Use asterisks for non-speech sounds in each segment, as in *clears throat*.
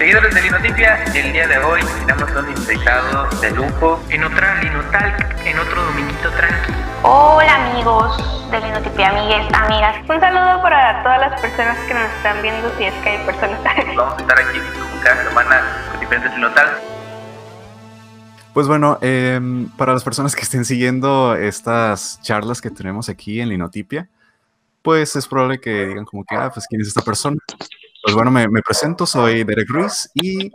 Seguidores de Linotipia, el día de hoy tenemos un invitado de lujo en otra Linotalk, en otro dominguito tranqui. Hola amigos de Linotipia, amigues, amigas. Un saludo para todas las personas que nos están viendo, si es que hay personas. *laughs* Vamos a estar aquí como cada semana con diferentes Linotalks. Pues bueno, em, para las personas que estén siguiendo estas charlas que tenemos aquí en Linotipia, pues es probable que digan como que, ah, pues quién es esta persona. Pues bueno, me, presento, soy Derek Ruiz y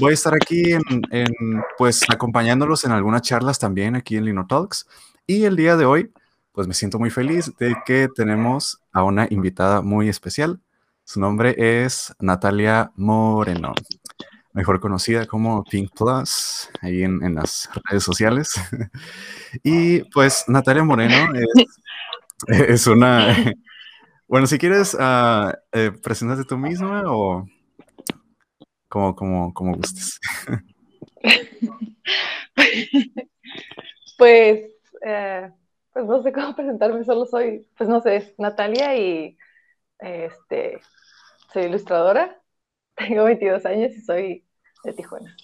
voy a estar aquí en, pues acompañándolos en algunas charlas también aquí en Linotalks. Y el día de hoy, pues me siento muy feliz de que tenemos a una invitada muy especial. Su nombre es Natalia Moreno, mejor conocida como Pink Plus, ahí en, en las redes sociales. *laughs* y pues Natalia Moreno es, *laughs* es una... Bueno, si quieres, uh, eh, preséntate tú misma o como, como, como gustes. *laughs* pues, eh, pues no sé cómo presentarme, solo soy, pues no sé, es Natalia y este, soy ilustradora, *laughs* tengo 22 años y soy de Tijuana.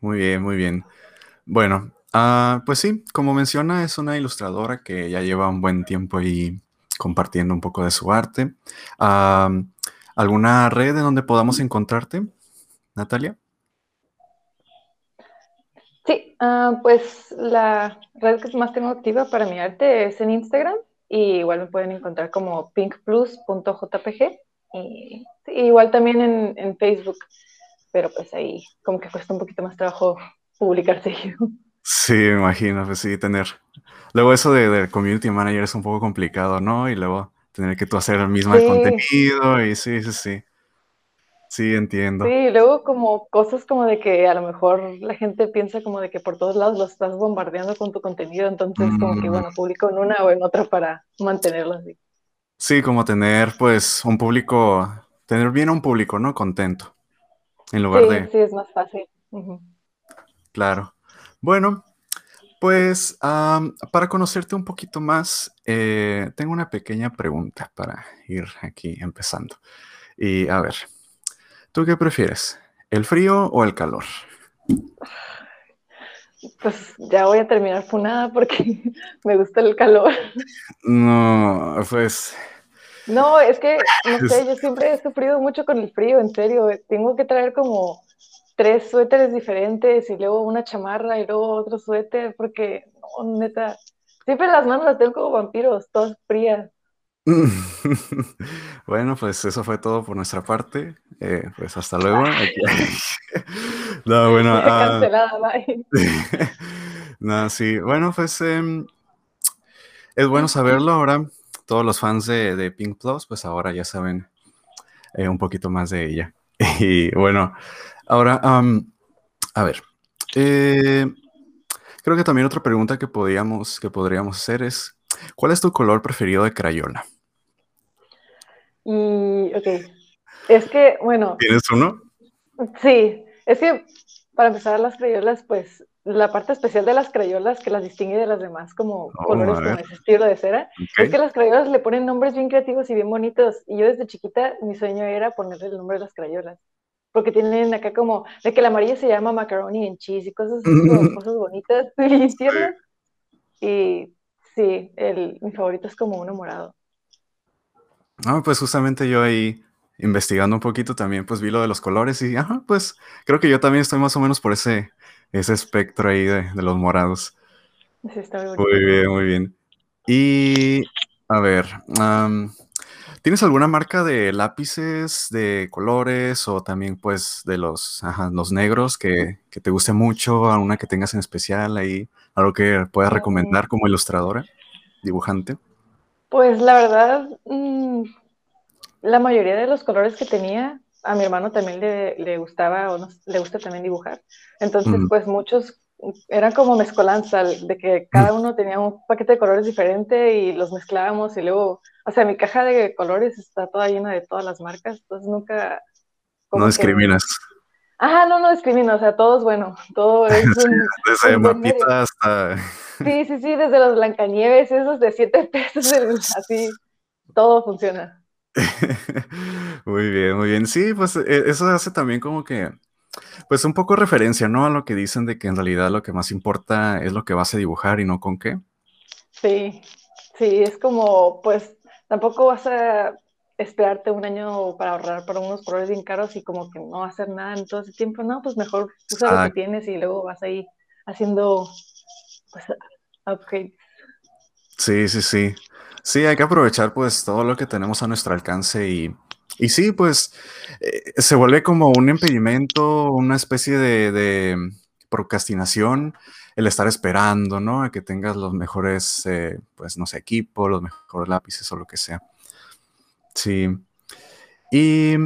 Muy bien, muy bien. Bueno, uh, pues sí, como menciona, es una ilustradora que ya lleva un buen tiempo ahí compartiendo un poco de su arte. ¿Alguna red en donde podamos encontrarte, Natalia? Sí, uh, pues la red que más tengo activa para mi arte es en Instagram y igual me pueden encontrar como pinkplus.jpg y, igual también en, en, Facebook, pero pues ahí como que cuesta un poquito más trabajo publicar *laughs* seguido. Sí, me imagino, pues sí, tener. Luego eso de, de, community manager es un poco complicado, ¿no? Y luego tener que tú hacer el mismo sí. contenido y sí, sí, sí. Sí, entiendo. Sí, luego como cosas como de que a lo mejor la gente piensa como de que por todos lados lo estás bombardeando con tu contenido, entonces mm. como que bueno, publico en una o en otra para mantenerlo así. Sí, como tener pues un público, tener bien a un público, ¿no? Contento. En lugar sí, de... Sí, es más fácil. Uh -huh. Claro. Bueno, pues um, para conocerte un poquito más, eh, tengo una pequeña pregunta para ir aquí empezando. Y a ver, ¿tú qué prefieres? ¿El frío o el calor? Pues ya voy a terminar funada porque *laughs* me gusta el calor. No, pues... No, es que, no sé, yo siempre he sufrido mucho con el frío, en serio. Tengo que traer como tres suéteres diferentes y luego una chamarra y luego otro suéter, porque, no, neta, siempre las manos las tengo como vampiros, todas frías. *laughs* bueno, pues eso fue todo por nuestra parte. Eh, pues hasta luego. *laughs* no, bueno. Cancelada, bye. *laughs* no, sí. Bueno, pues eh, es bueno saberlo ahora. Todos los fans de, de Pink Plus, pues ahora ya saben eh, un poquito más de ella. Y bueno, Ahora, um, a ver, eh, creo que también otra pregunta que podríamos, que podríamos hacer es, ¿cuál es tu color preferido de crayola? Y, ok, es que, bueno. ¿Tienes uno? Sí, es que para empezar las crayolas, pues la parte especial de las crayolas que las distingue de las demás como oh, colores con ese estilo de cera, okay. es que las crayolas le ponen nombres bien creativos y bien bonitos. Y yo desde chiquita mi sueño era ponerle el nombre de las crayolas porque tienen acá como, de que la amarilla se llama macaroni and cheese y cosas, como, *laughs* cosas bonitas *laughs* y tiernas. Y sí, el, mi favorito es como uno morado. No, pues justamente yo ahí investigando un poquito también, pues vi lo de los colores y, ajá, pues creo que yo también estoy más o menos por ese, ese espectro ahí de, de los morados. Sí, está muy, muy bien, muy bien. Y, a ver, um, ¿Tienes alguna marca de lápices de colores o también pues de los, ajá, los negros que, que, te guste mucho, alguna que tengas en especial ahí, algo que puedas recomendar como ilustradora, dibujante? Pues la verdad, mmm, la mayoría de los colores que tenía, a mi hermano también le, le gustaba o no, le gusta también dibujar. Entonces, mm. pues muchos eran como mezcolanza, de que cada uno tenía un paquete de colores diferente y los mezclábamos y luego, o sea, mi caja de colores está toda llena de todas las marcas, entonces nunca... No discriminas. Que... Ajá, no, no discrimino, o sea, todo es bueno, todo *laughs* es un... desde un mapita hasta... Sí, sí, sí, desde los Blancanieves, esos de siete *laughs* pesos, así, todo funciona. *laughs* muy bien, muy bien. Sí, pues e, eso hace también como que, pues un poco referencia, ¿no? A lo que dicen de que en realidad lo que más importa es lo que vas a dibujar y no con qué. Sí, sí, es como, pues tampoco vas a esperarte un año para ahorrar para unos colores bien caros y como que no hacer nada en todo ese tiempo, no, pues mejor usa lo que tienes y luego vas ahí haciendo pues upgrades. Sí, sí, sí. Sí, hay que aprovechar pues todo lo que tenemos a nuestro alcance y, y sí, pues eh, se vuelve como un impedimento, una especie de, de, procrastinación el estar esperando, ¿no? A que tengas los mejores, eh, pues no sé, equipo, los mejores lápices o lo que sea. Sí. ¿Y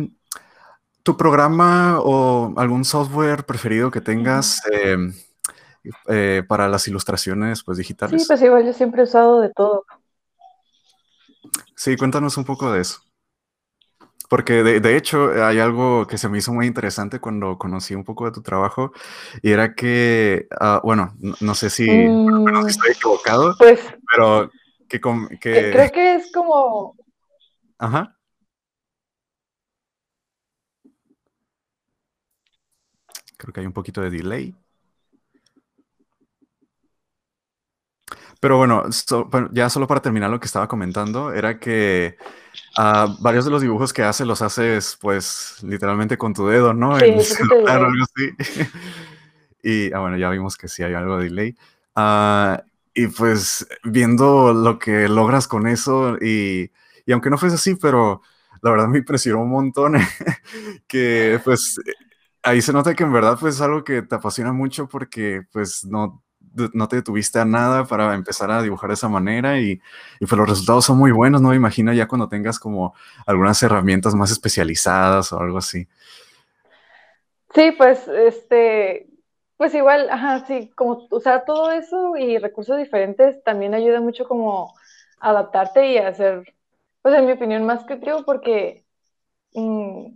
tu programa o algún software preferido que tengas em, eh, para las ilustraciones pues, digitales? Sí, pues igual yo siempre he usado de todo. Sí, cuéntanos un poco de eso. Porque de, hecho hay algo que se me hizo muy interesante cuando conocí un poco de tu trabajo y era que, ah, bueno, no, sé si, mm. estoy equivocado, pues, pero que, que... Creo que es como Ajá. Creo que hay un poquito de delay. Pero bueno, ya solo para terminar lo que estaba comentando, era que uh, varios de los dibujos que hace los haces pues literalmente con tu dedo, ¿no? Sí, en algo así. *laughs* y ah, bueno, ya vimos que sí hay algo de delay. Uh, y pues viendo lo que logras con eso y y aunque no fuese así, pero la verdad me impresionó un montón *laughs* que pues ahí se nota que en verdad pues es algo que te apasiona mucho porque pues no, no te detuviste a nada para empezar a dibujar de esa manera y, y pues los resultados son muy buenos, no me imagino ya cuando tengas como algunas herramientas más especializadas o algo así. Sí, pues este, pues igual, ajá, sí, como usar todo eso y recursos diferentes también ayuda mucho como adaptarte y hacer pues en mi opinión más creativo porque mm,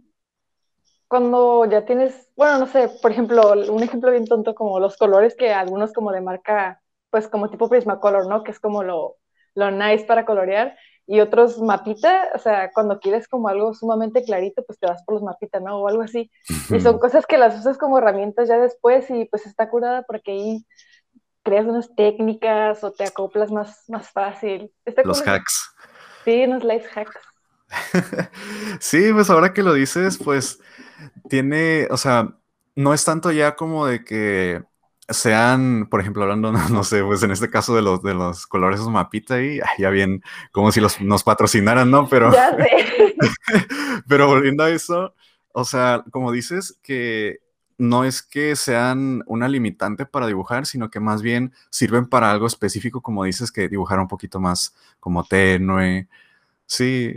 cuando ya tienes, bueno, no sé, por ejemplo, un ejemplo bien tonto como los colores que algunos como de marca, pues como tipo Prismacolor, ¿no? Que es como lo, lo nice para colorear y otros mapita, o sea, cuando quieres como algo sumamente clarito, pues te vas por los mapitas, ¿no? O algo así. Y son cosas que las usas como herramientas ya después y pues está curada porque ahí creas unas técnicas o te acoplas más, más fácil. los hacks. Sí, unos life hacks. *laughs* sí, pues ahora que lo dices, pues tiene, o sea, no es tanto ya como de que sean, por ejemplo, hablando, *laughs* no, sé, pues en este caso de los, de los colores esos mapita ahí, ya bien, como si los, nos patrocinaran, ¿no? Pero, ya sé. *laughs* pero volviendo a eso, o sea, como dices, que no es que sean una limitante para dibujar, sino que más bien sirven para algo específico, como dices, que dibujar un poquito más como tenue. Sí,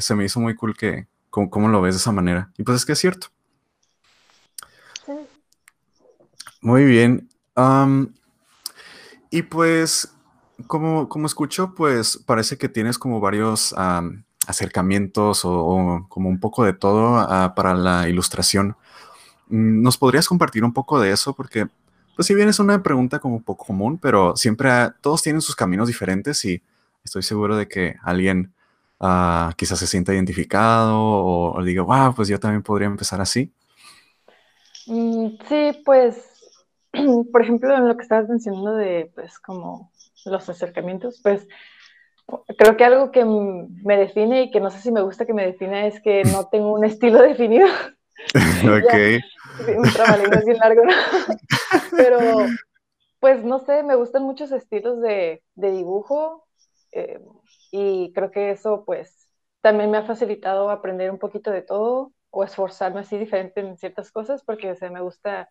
se me hizo muy cool que cómo, lo ves de esa manera. Y pues es que es cierto. Muy bien. y pues, como, como escucho, pues parece que tienes como varios acercamientos o, como un poco de todo ah, para la ilustración. ¿Nos podrías compartir un poco de eso? Porque, pues si bien es una pregunta como un poco común, pero siempre todos tienen sus caminos diferentes y estoy seguro de que alguien uh, quizás se sienta identificado o, diga, wow, pues yo también podría empezar así. Mm, sí, pues, *clears throat* por ejemplo, en lo que estabas mencionando de, pues, como los acercamientos, pues, creo que algo que me define y que no sé si me gusta que me defina es que no *laughs* tengo un estilo definido. *laughs* *laughs* ok. Sí, un trabalenguas bien largo, ¿no? Pero, pues, no sé, me gustan muchos estilos de, de dibujo eh, y creo que eso, pues, también me ha facilitado aprender un poquito de todo o esforzarme así diferente en ciertas cosas porque, o sea, me gusta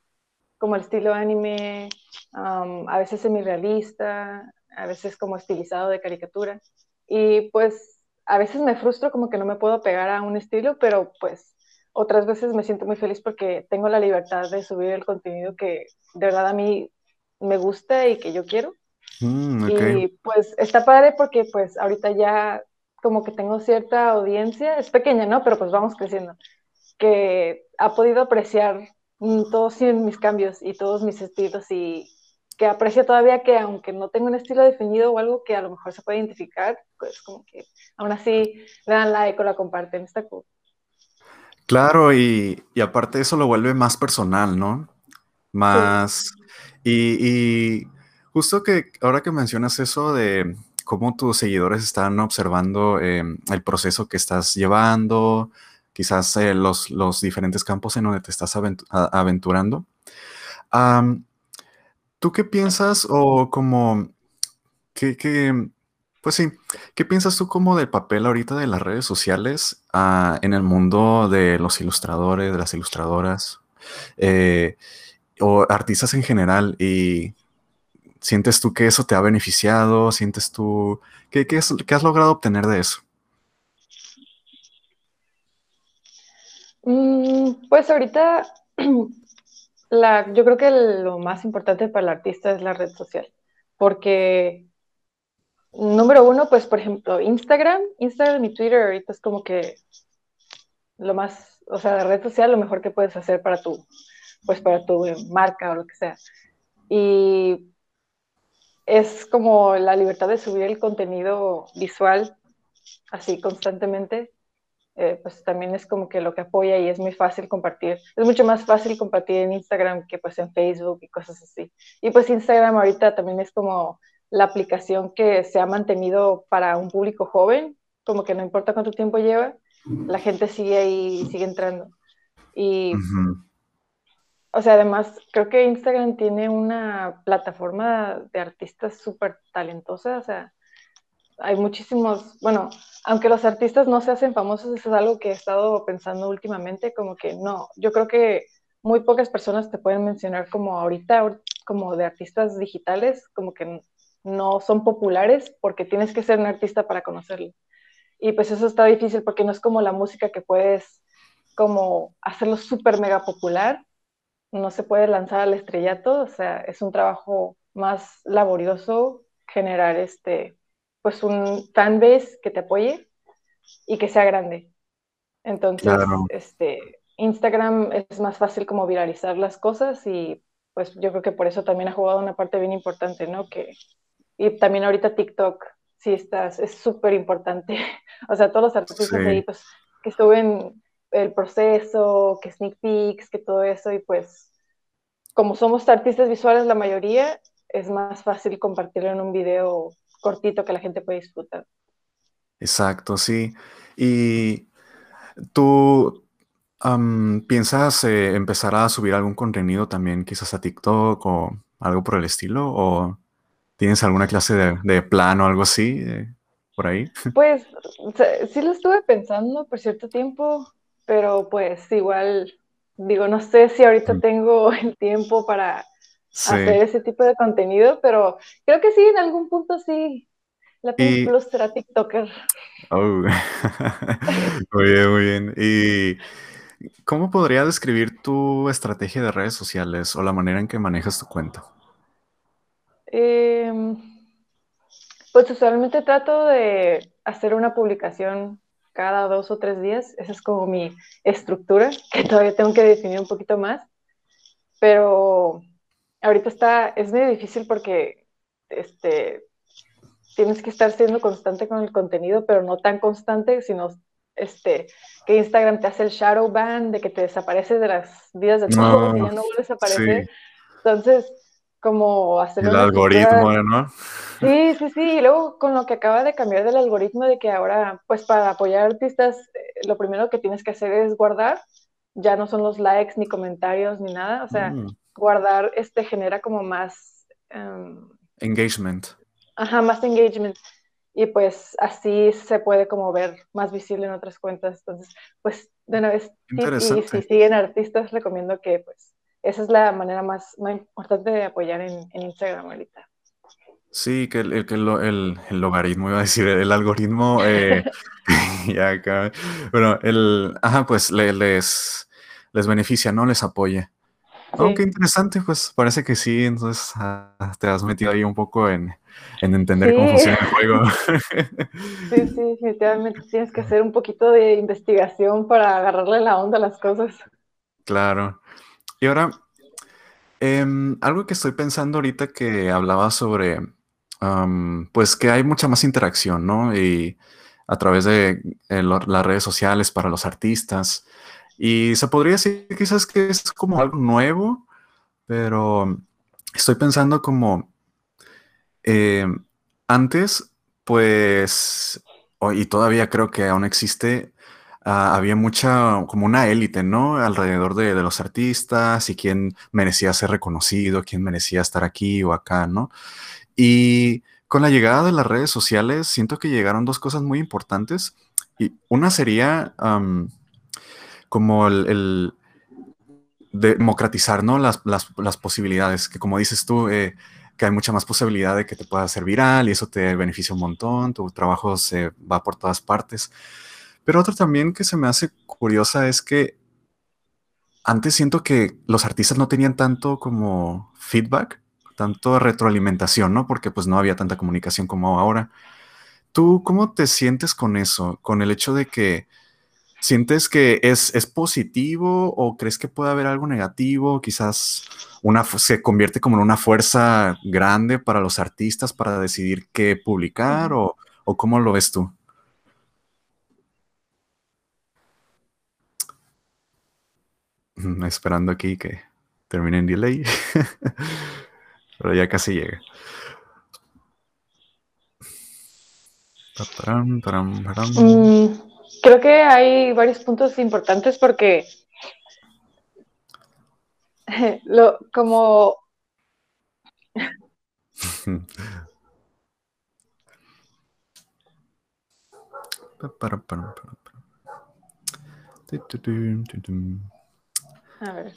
como el estilo anime, a veces semi-realista, a veces como estilizado de caricatura. Y pues a veces me frustro como que no me puedo pegar a un estilo, pero pues otras veces me siento muy feliz porque tengo la libertad de subir el contenido que de verdad a mí me gusta y que yo quiero. Mm, y pues está padre porque pues ahorita ya como que tengo cierta audiencia, es pequeña, ¿no? Pero pues vamos creciendo, que ha podido apreciar todos mis cambios y todos mis estilos y que aprecia todavía que aunque no tenga un estilo definido o algo que a lo mejor se puede identificar, pues como que aún así le dan like o la comparten, está cool. Claro, y, y aparte eso lo vuelve más personal, ¿no? Más... Y, justo que ahora que mencionas eso de cómo tus seguidores están observando em, el proceso que estás llevando, quizás eh, los, los, diferentes campos en donde te estás aventurando. ¿Tú qué piensas o como, qué, pues sí, qué piensas tú como del papel ahorita de las redes sociales ah, en el mundo de los ilustradores, de las ilustradoras eh, o artistas en general? Y ¿sientes tú que eso te ha beneficiado? ¿Sientes tú, qué, qué, has logrado obtener de eso? Mm, pues ahorita *clears throat* la, yo creo que lo más importante para el artista es la red social, porque número uno, pues por ejemplo, Instagram, Instagram y Twitter ahorita es como que lo más, o sea, la red social lo mejor que puedes hacer para tu, pues para tu marca o lo que sea. Y es como la libertad de subir el contenido visual así constantemente eh, pues también es como que lo que apoya y es muy fácil compartir. Es mucho más fácil compartir en Instagram que pues en Facebook y cosas así. Y pues Instagram ahorita también es como la aplicación que se ha mantenido para un público joven, como que no importa cuánto tiempo lleva, la gente sigue ahí, sigue entrando. Y, o sea, además, creo que Instagram tiene una plataforma de artistas súper talentosa, o sea, hay muchísimos, bueno, aunque los artistas no se hacen famosos, eso es algo que he estado pensando últimamente, como que no, yo creo que muy pocas personas te pueden mencionar como ahorita, como de artistas digitales, como que no son populares porque tienes que ser un artista para conocerlo. Y pues eso está difícil porque no es como la música que puedes como hacerlo súper mega popular, no se puede lanzar al estrellato, o sea, es un trabajo más laborioso generar este pues un fanbase que te apoye y que sea grande. Entonces, este, Instagram es más fácil como viralizar las cosas y pues yo creo que por eso también ha jugado una parte bien importante, ¿no? Que, y también ahorita TikTok, sí estás, es súper importante. *laughs* o sea, todos los artistas ahí, pues, que estuve en el proceso, que sneak peeks, que todo eso, y pues, como somos artistas visuales la mayoría, es más fácil compartirlo en un video cortito que la gente puede disfrutar. Exacto, sí. ¿Y tú piensas eh, empezar a subir algún contenido también quizás a TikTok o algo por el estilo? ¿O tienes alguna clase de, plan o algo así eh, por ahí? Pues sí lo estuve pensando por cierto tiempo, pero pues igual, digo, no sé si ahorita tengo *laughs* el tiempo para hacer ese tipo de contenido, pero creo que sí, en algún punto sí. La y... Plus será TikToker. Oh. *laughs* muy bien, muy bien. ¿Y cómo podría describir tu estrategia de redes sociales o la manera en que manejas tu cuenta? Em, pues usualmente trato de hacer una publicación cada dos o tres días. Esa es como mi estructura, *laughs* que todavía tengo que definir un poquito más. Pero ahorita está, es muy difícil porque este, tienes que estar siendo constante con el contenido, pero no tan constante, sino este, que Instagram te hace el shadow ban, de que te desapareces de las vidas de todos y ya no vuelves a aparecer. Entonces, como hacer... El algoritmo, ¿no? Sí, sí, sí. Y luego con lo que acaba de cambiar del algoritmo de que ahora, pues para apoyar artistas, eh, lo primero que tienes que hacer es guardar. Ya no son los likes ni comentarios ni nada. O sea, mm guardar este genera como más... Em, engagement. Ajá, más engagement. Y pues así se puede como ver más visible en otras cuentas. Entonces, pues de una vez, y si siguen artistas, recomiendo que pues esa es la manera más, importante de apoyar en, Instagram ahorita. Sí, que el, el, el, logaritmo, iba a decir, el algoritmo, eh, *laughs* *laughs* ya acá, bueno, el, ajá, pues les, les beneficia, ¿no? Les apoya. Oh, qué interesante, pues parece que sí, entonces ah, te has metido ahí un poco en, entender cómo funciona el juego. *laughs* Sí, sí, definitivamente tienes que hacer un poquito de investigación para agarrarle la onda a las cosas. Claro. Y ahora, Em, algo que estoy pensando ahorita que hablaba sobre, pues que hay mucha más interacción, ¿no? Y a través de eh, las redes sociales para los artistas. Y se podría decir quizás que es como algo nuevo, pero estoy pensando como eh, antes, pues, y todavía creo que aún existe, ah, había mucha, como una élite, ¿no? Alrededor de, de, los artistas y quién merecía ser reconocido, quién merecía estar aquí o acá, ¿no? Y con la llegada de las redes sociales, siento que llegaron dos cosas muy importantes. Y una sería como el, democratizar ¿no? Las, posibilidades, que como dices tú, eh, que hay mucha más posibilidad de que te pueda hacer viral y eso te beneficia un montón, tu trabajo se va por todas partes. Pero otra también que se me hace curiosa es que antes siento que los artistas no tenían tanto como feedback tanto retroalimentación, ¿no? Porque pues no había tanta comunicación como ahora. ¿Tú cómo te sientes con eso? Con el hecho de que sientes que es, es positivo o crees que puede haber algo negativo? Quizás una, se convierte como en una fuerza grande para los artistas para decidir qué publicar o, o cómo lo ves tú? *laughs* Esperando aquí que termine en delay. *laughs* pero ya casi llega. Mm, creo que hay varios puntos importantes porque *laughs* lo, como A ver.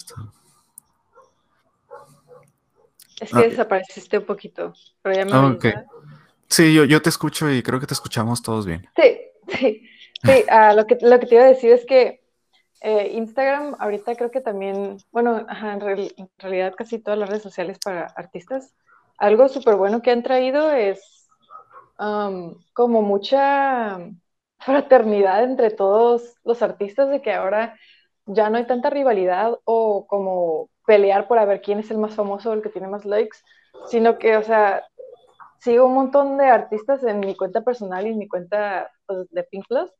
Es que desapareciste un poquito, pero ya me ah, Sí, yo, yo te escucho y creo que te escuchamos todos bien. Sí, sí. Sí, *laughs* ah, lo, que, lo que te iba a decir es que eh, Instagram ahorita creo que también, bueno, en, realidad casi todas las redes sociales para artistas, algo súper bueno que han traído es um, como mucha fraternidad entre todos los artistas de que ahora ya no hay tanta rivalidad o como pelear por a ver quién es el más famoso el que tiene más likes, sino que, o sea, sigo un montón de artistas en mi cuenta personal y en mi cuenta pues, de Pink Plus.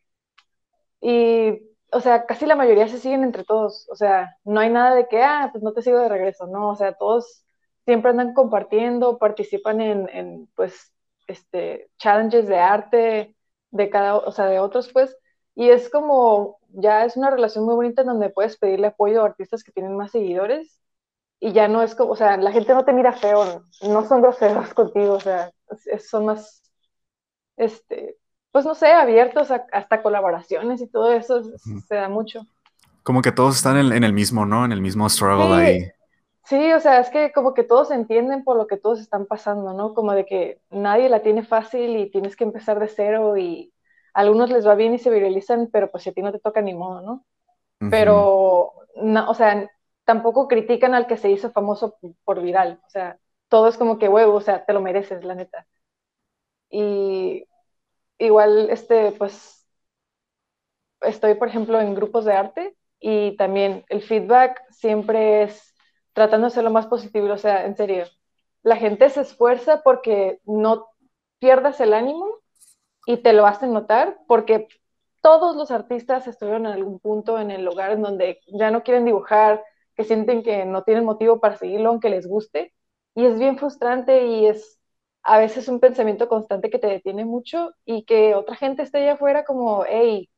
Y, o sea, casi la mayoría se siguen entre todos. O sea, no hay nada de que, ah, pues no te sigo de regreso. No, o sea, todos siempre andan compartiendo, participan en, en pues, este, challenges de arte de cada, o sea, de otros, pues. Y es como, ya es una relación muy bonita en donde puedes pedirle apoyo a artistas que tienen más seguidores y ya no es como, o sea, la gente no te mira feo, no son groseros *laughs* contigo, o sea, son más, este, pues no sé, abiertos hasta colaboraciones y todo eso se da mucho. Como que todos están en, el mismo, ¿no? En el mismo struggle ahí. Sí, o sea, es que como que todos entienden por lo que todos están pasando, ¿no? Como de que nadie la tiene fácil y tienes que empezar de cero y algunos les va bien y se viralizan, pero pues si a ti no te toca ni modo, ¿no? Pero, no, o sea, tampoco critican al que se hizo famoso por viral, o sea, todo es como que huevo, o sea, te lo mereces, la neta. Y igual, este, pues, estoy, por ejemplo, en grupos de arte y también el feedback siempre es tratando de ser lo más positivo, o sea, en serio, la gente se esfuerza porque no pierdas el ánimo y te lo hacen notar porque todos los artistas estuvieron en algún punto en el lugar en donde ya no quieren dibujar, que sienten que no tienen motivo para seguirlo aunque les guste. Y es bien frustrante y es a veces un pensamiento constante que te detiene mucho y que otra gente esté allá afuera como, hey,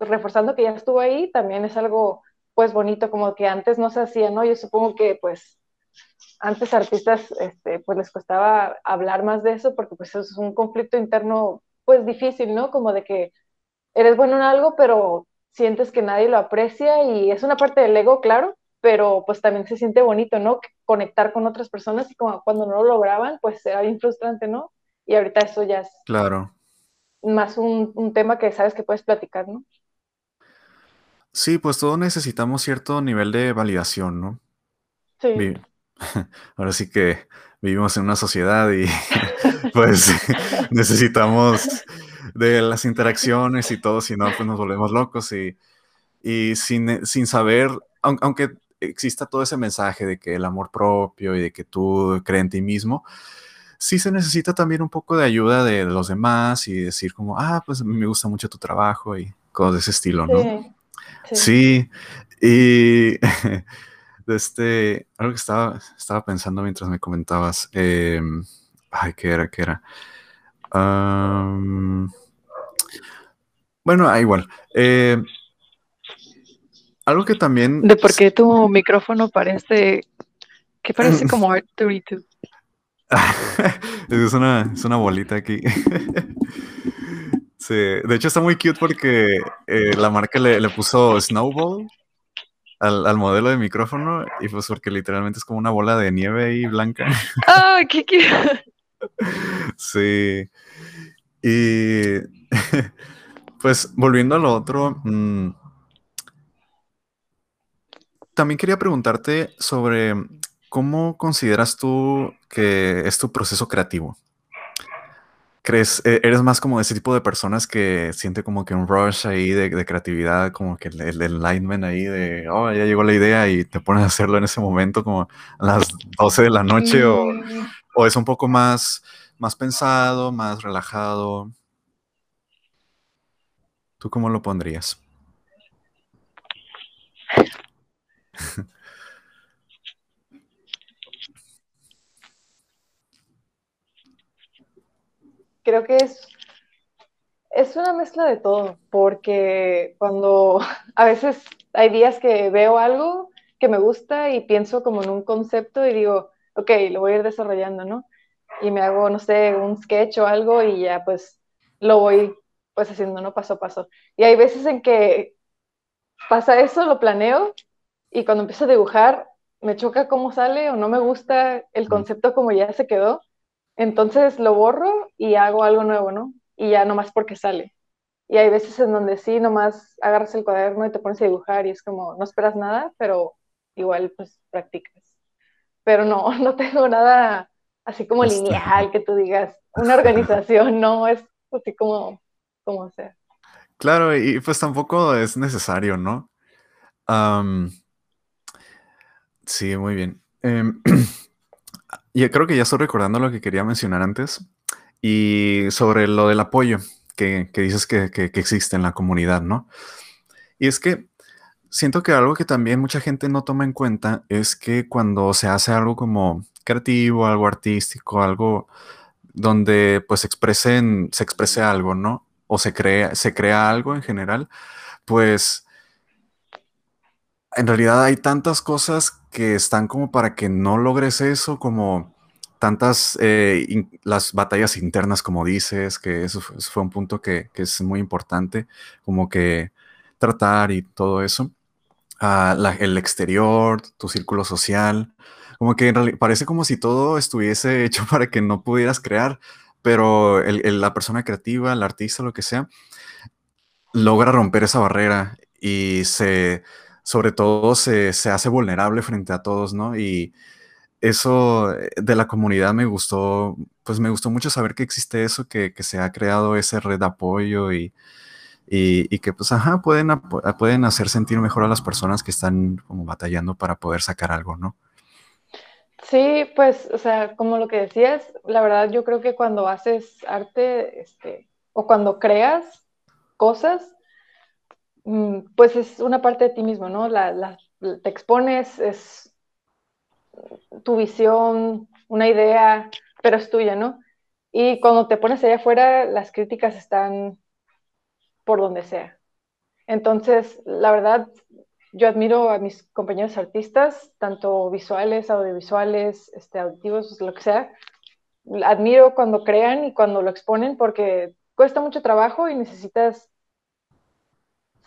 reforzando que ya estuvo ahí, también es algo pues bonito, como que antes no se hacía, ¿no? Yo supongo que pues antes artistas este, pues les costaba hablar más de eso porque pues es un conflicto interno pues difícil, ¿no? Como de que eres bueno en algo, pero sientes que nadie lo aprecia y es una parte del ego, claro, pero pues también se siente bonito, ¿no? Conectar con otras personas y como cuando no lo lograban, pues era bien frustrante, ¿no? Y ahorita eso ya es claro. más un, un tema que sabes que puedes platicar, ¿no? Sí, pues todos necesitamos cierto nivel de validación, ¿no? Sí. *laughs* Ahora sí que vivimos en una sociedad y *laughs* pues *laughs* necesitamos de las interacciones y todo, si no, pues nos volvemos locos y, y sin, sin saber, aunque exista todo ese mensaje de que el amor propio y de que tú crees en ti mismo, sí se necesita también un poco de ayuda de los demás y decir como, ah, pues me gusta mucho tu trabajo y cosas de ese estilo, ¿no? Sí, y *laughs* este, algo que estaba, estaba pensando mientras me comentabas, em, ay, ¿qué era? ¿Qué era? bueno, ah, igual. Eh, algo que también... De por qué tu micrófono parece... que parece como *laughs* R32. *laughs* es, una, es una bolita aquí. *laughs* sí, de hecho está muy cute porque eh, la marca le, puso Snowball al, modelo de micrófono y pues porque literalmente es como una bola de nieve ahí blanca. ¡Ah, qué *laughs* sí. Y *laughs* pues volviendo a lo otro, mm, también quería preguntarte sobre cómo consideras tú que es tu proceso creativo. ¿Crees, e-, eres más como ese tipo de personas que siente como que un rush ahí de, creatividad, como que el, el, enlightenment ahí de, oh, ya llegó la idea y te pones a hacerlo en ese momento como a las 12 de la noche o, o, es un poco más, más pensado, más relajado? ¿Tú cómo lo pondrías? *laughs* Creo que es, es una mezcla de todo, porque cuando *laughs* a veces hay días que veo algo que me gusta y pienso como en un concepto y digo, ok, lo voy a ir desarrollando, ¿no? Y me hago, no sé, un sketch o algo y ya pues lo voy pues haciendo, ¿no? Paso a paso. Y hay veces en que pasa eso, lo planeo y cuando empiezo a dibujar me choca cómo sale o no me gusta el concepto como ya se quedó. Entonces lo borro y hago algo nuevo, ¿no? Y ya nomás porque sale. Y hay veces en donde sí, nomás agarras el cuaderno y te pones a dibujar y es como, no esperas nada, pero igual pues practicas. Pero no, *laughs* no tengo nada así como lineal que tú digas, una organización, no, es así como como sea. Claro, y pues tampoco es necesario, ¿no? sí, muy bien. *clears throat* Um, y creo que ya estoy recordando lo que quería mencionar antes y sobre lo del apoyo que, dices que, que, existe en la comunidad, ¿no? Y es que siento que algo que también mucha gente no toma en cuenta es que cuando se hace algo como creativo, algo artístico, algo donde pues expresen, se exprese algo, ¿no? o se crea, se crea algo en general, pues en realidad hay tantas cosas que están como para que no logres eso, como tantas, eh, las batallas internas, como dices, que eso fue, un punto que, es muy importante, como que tratar y todo eso. Ah, el exterior, tu círculo social, como que parece como si todo estuviese *laughs* hecho para que no pudieras crear, pero la persona creativa, el artista, lo que sea, logra romper esa barrera y se, sobre todo se, hace vulnerable frente a todos, ¿no? Y eso eh, de la comunidad me gustó, pues me gustó mucho saber que existe eso, que, se ha creado ese red de apoyo y, y, que pues, ajá, pueden, pueden hacer sentir mejor a las personas que están como batallando para poder sacar algo, ¿no? Sí, pues, o sea, como lo que decías, la verdad yo creo que cuando haces arte, este, o cuando creas cosas, mm, pues es una parte de ti mismo, ¿no? La, te expones, es tu visión, una idea, pero es tuya, ¿no? Y cuando te pones allá afuera, las críticas están por donde sea. Entonces, la verdad, yo admiro a mis compañeros artistas, tanto visuales, audiovisuales, este, auditivos, lo que sea. Admiro cuando crean y cuando lo exponen porque cuesta mucho trabajo y necesitas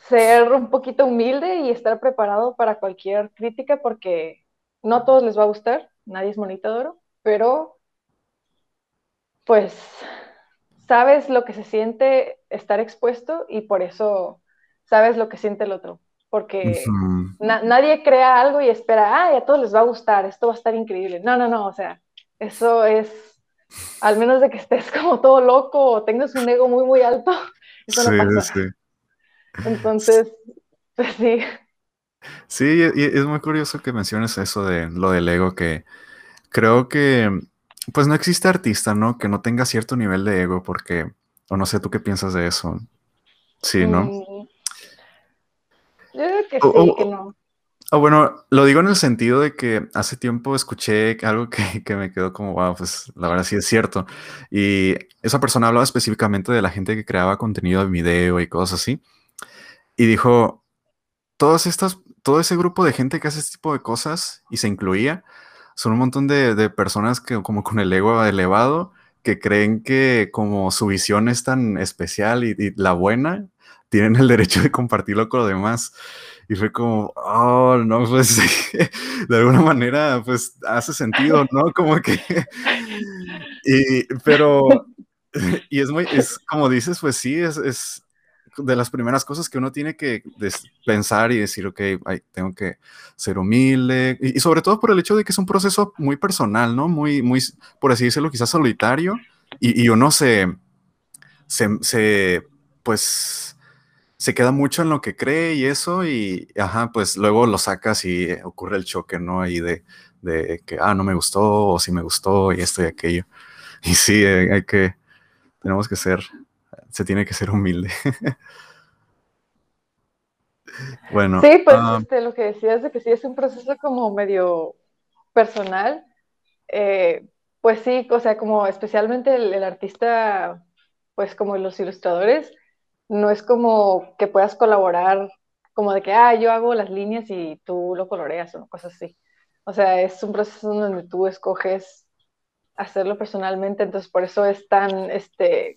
ser un poquito humilde y estar preparado para cualquier crítica porque no a todos les va a gustar, nadie es monito de oro, pero pues sabes lo que se siente estar expuesto y por eso sabes lo que siente el otro porque nadie crea algo y espera, ay, a todos les va a gustar, esto va a estar increíble. No, no, no, o sea, eso es, al menos de que estés *laughs* como todo loco o tengas un ego muy, muy alto, eso no pasa. Sí. Entonces, pues sí. Sí, y es muy curioso que menciones eso de lo del ego, que creo que pues no existe artista, ¿no? Que no tenga cierto nivel de ego, porque, o no sé, ¿tú qué piensas de eso? Sí, ¿no? Mm, yo creo que sí, que no. O bueno, lo digo en el sentido de que hace tiempo escuché algo que, que, me quedó como, wow, pues la verdad sí es cierto. Y esa persona hablaba específicamente de la gente que creaba contenido de video y cosas así. Y dijo, todas estas, todo ese grupo de gente que hace este tipo de cosas y se incluía, son un montón de, de personas que como con el ego elevado, que creen que como su visión es tan especial y, y la buena, tienen el derecho de compartirlo con los demás. Y fue como, oh, no, pues *laughs* de alguna manera, pues hace sentido, ¿no? Como que, *laughs* y, pero, *laughs* y es muy, es como dices, pues sí, es, es de las primeras cosas que uno tiene que pensar y decir, ok, tengo que ser humilde, y, y, sobre todo por el hecho de que es un proceso muy personal, ¿no? Muy, muy, por así decirlo, quizás solitario, y, y uno se, se, se, pues, se queda mucho en lo que cree y eso, y ajá, pues luego lo sacas y ocurre el choque, ¿no? Ahí de, de que, ah, no me gustó, o sí me gustó, y esto y aquello. Y sí, hay que, tenemos que ser, se tiene que ser humilde. *laughs* bueno. Sí, pues um, este, lo que decías de que sí es un proceso como medio personal, eh, pues sí, o sea, como especialmente el, el artista, pues como los ilustradores, no es como que puedas colaborar como de que, ah, yo hago las líneas y tú lo coloreas o cosas así. O sea, es un proceso donde tú escoges hacerlo personalmente, entonces por eso es tan, este,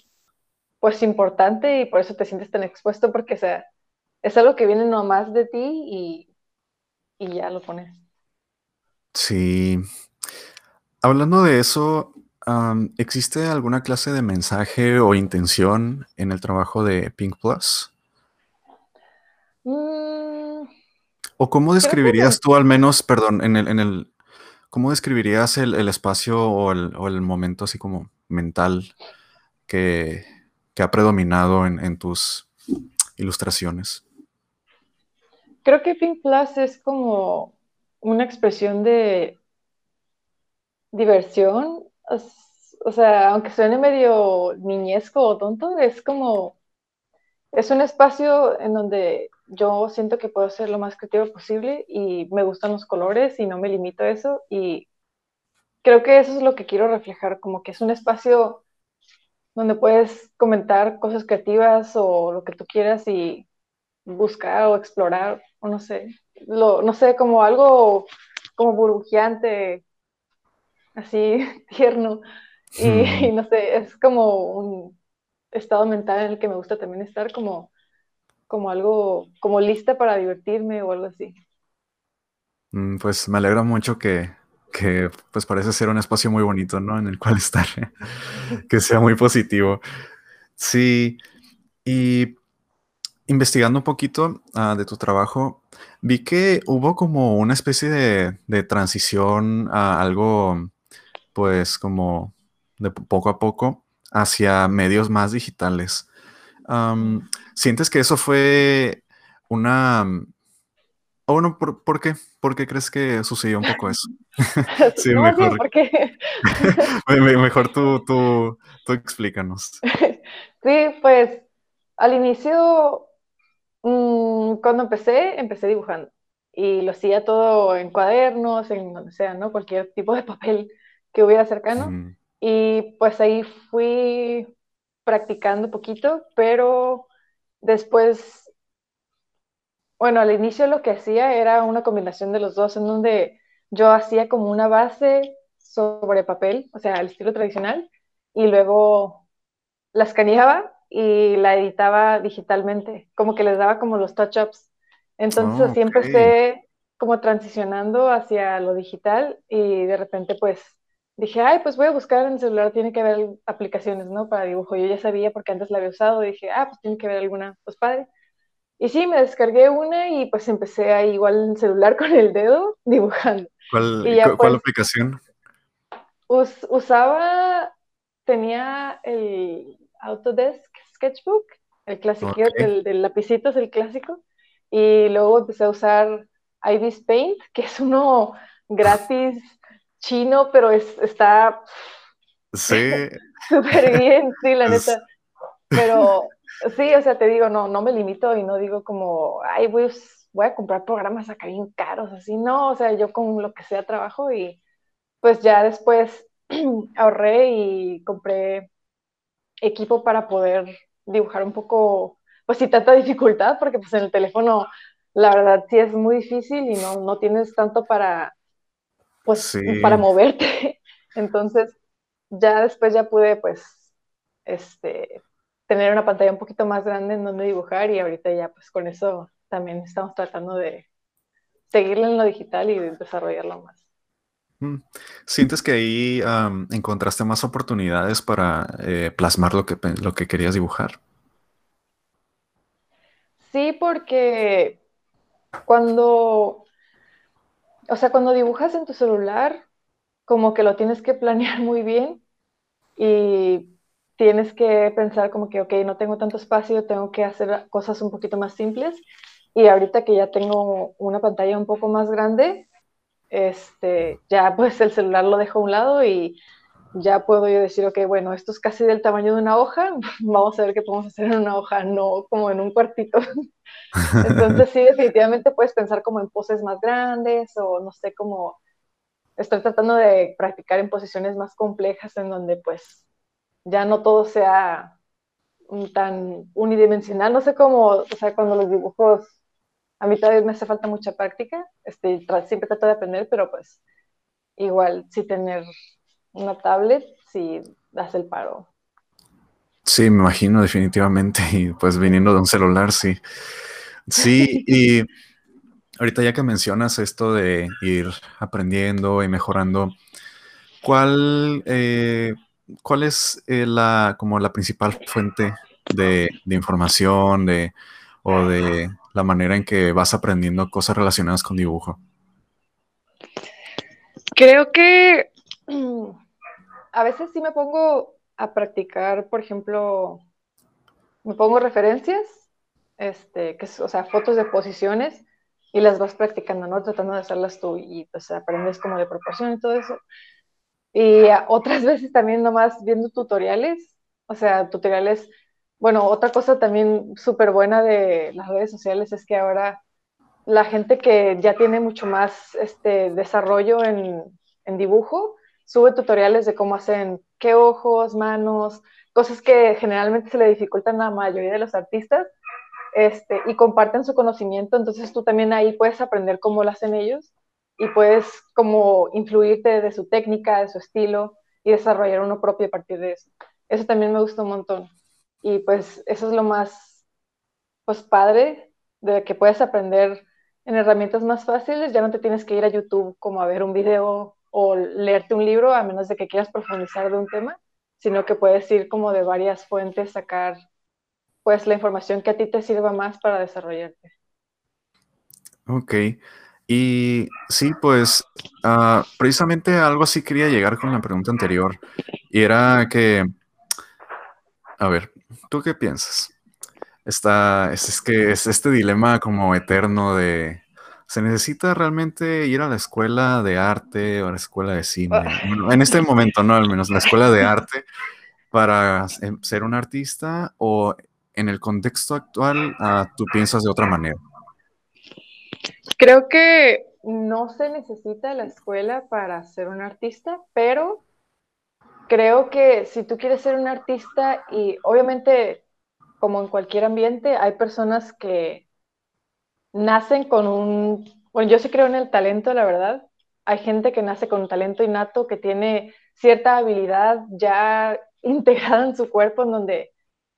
pues importante y por eso te sientes tan expuesto, porque o sea, es algo que viene nomás de ti y, y ya lo pones. Sí. Hablando de eso, Um, ¿Existe alguna clase de mensaje o intención en el trabajo de Pink Plus? Mm, ¿O cómo describirías tú al menos, perdón, en el, en el cómo describirías el, el espacio o el, o el, momento así como mental que, que ha predominado en, tus ilustraciones? Creo que Pink Plus es como una expresión de diversión o sea, aunque suene medio niñesco o tonto, es como, es un espacio en donde yo siento que puedo ser lo más creativo posible y me gustan los colores y no me limito a eso y creo que eso es lo que quiero reflejar, como que es un espacio donde puedes comentar cosas creativas o lo que tú quieras y buscar o explorar, o no sé, lo, no sé, como algo como burbujeante, así *laughs* tierno. Y, hmm. y, no sé, es como un estado mental en el que me gusta también estar como, como algo, como lista para divertirme o algo así. Mm, pues me alegra mucho que, que pues parece ser un espacio muy bonito, ¿no? En el cual estar, *laughs* que sea muy positivo. Sí, y investigando un poquito uh, de tu trabajo, vi que hubo como una especie de, de transición a algo pues como de poco a poco hacia medios más digitales. ¿Sientes que eso fue una... O bueno, ¿por, ¿por, qué? ¿Por qué crees que sucedió un poco eso? *laughs* sí, no, mejor. ¿por qué? *laughs* mejor tú, tú, tú explícanos. *laughs* Sí, pues al inicio, mmm, cuando empecé, empecé dibujando y lo hacía todo en cuadernos, en donde sea, ¿no? Cualquier tipo de papel que hubiera cercano. Mm. Y pues ahí fui practicando poquito, pero después, bueno, al inicio lo que hacía era una combinación de los dos, en donde yo hacía como una base sobre papel, o sea, al estilo tradicional, y luego la escaneaba y la editaba digitalmente, como que les daba como los touch-ups. Entonces oh, así okay. empecé como transicionando hacia lo digital y de repente pues dije, ay, pues voy a buscar en el celular, tiene que haber aplicaciones, ¿no? Para dibujo. Yo ya sabía porque antes la había usado, dije, ah, pues tiene que haber alguna, pues padre. Y sí, me descargué una y pues empecé ahí igual el celular con el dedo *laughs* dibujando. ¿Cuál, ya, ¿cuál pues, aplicación? Us, usaba, tenía el Autodesk Sketchbook, el clásico, okay. el, del lapicito es el clásico, y luego empecé a usar Ibis Paint, que es uno gratis chino, pero es, está sí. *laughs* súper bien, sí, la neta. Pero sí, o sea, te digo, no, no me limito y no digo como, ay, voy, voy a comprar programas acá bien caros, así, no, o sea, yo con lo que sea trabajo y pues ya después *clears throat* ahorré y compré equipo para poder dibujar un poco, pues sin tanta dificultad, porque pues en el teléfono la verdad sí es muy difícil y no, no tienes tanto para, pues, para moverte. *laughs* Entonces, ya después ya pude, pues, este, tener una pantalla un poquito más grande en donde dibujar y ahorita ya, pues, con eso también estamos tratando de seguirle en lo digital y desarrollarlo más. Mm. ¿Sientes que ahí encontraste más oportunidades para eh, plasmar lo que, lo que querías dibujar? Sí, porque cuando, o sea, cuando dibujas en tu celular, como que lo tienes que planear *laughs* muy bien y tienes que pensar como que, ok, no tengo tanto espacio, tengo que hacer cosas un poquito más simples. Y ahorita que ya tengo una pantalla un poco más grande, este, ya pues el celular lo dejo a un lado y ya puedo yo decir, ok, bueno, esto es casi del tamaño de una hoja, *laughs* vamos a ver qué podemos hacer en una hoja, no como en un cuartito. *laughs* Entonces sí, definitivamente puedes pensar como en poses más grandes o no sé, como estoy tratando de practicar en posiciones más complejas en donde pues ya no todo sea tan unidimensional, no sé cómo, o sea, cuando los dibujos, a mí todavía me hace falta mucha práctica, este, siempre trato de aprender, pero pues igual sí tener una tablet, sí das el paro. Sí, me imagino definitivamente, y pues viniendo de un celular, sí. Sí, *laughs* y ahorita ya que mencionas esto de ir aprendiendo y mejorando, ¿cuál, eh, cuál es eh, la, como la principal fuente de, información de, o de la manera en que vas aprendiendo cosas relacionadas con dibujo? Creo que *clears throat* a veces sí me pongo a practicar, por ejemplo, me pongo referencias este, que o sea, fotos de posiciones y las vas practicando, ¿no? Tratando de hacerlas tú y pues aprendes como de proporción y todo eso. Y otras *laughs* veces también nomás viendo tutoriales, o sea, tutoriales, bueno, otra cosa también súper buena de las redes sociales es que ahora la gente que ya tiene mucho más este, desarrollo en, en dibujo, sube tutoriales de cómo hacen qué ojos, manos, cosas que generalmente se le dificultan a la mayoría de los artistas este, y comparten su conocimiento, entonces tú también ahí puedes aprender cómo lo hacen ellos y puedes como influirte de su técnica, de su estilo y desarrollar uno propio a partir de eso. Eso también me gusta un montón. Y pues eso es lo más pues padre de que puedes aprender en herramientas más fáciles, ya no te tienes que ir a YouTube como a ver un video o leerte un libro a menos de que quieras profundizar de un tema, sino que puedes ir como de varias fuentes, sacar pues la información que a ti te sirva más para desarrollarte. Ok. Y sí, pues ah, precisamente algo así quería llegar con la pregunta anterior. Y era que, a ver, ¿tú qué piensas? Está, es, que es este dilema como eterno de, ¿se necesita realmente ir a la escuela de arte o a la escuela de cine? Ah. en este momento, no, al menos la escuela de arte para ser un artista o en el contexto actual ah, tú piensas de otra manera? Creo que no se necesita la escuela para ser un artista, pero creo que si tú quieres ser un artista y obviamente como en cualquier ambiente hay personas que nacen con un, bueno, yo sí creo en el talento, la verdad. Hay gente que nace con un talento innato, que tiene cierta habilidad ya *laughs* integrada en su cuerpo, en donde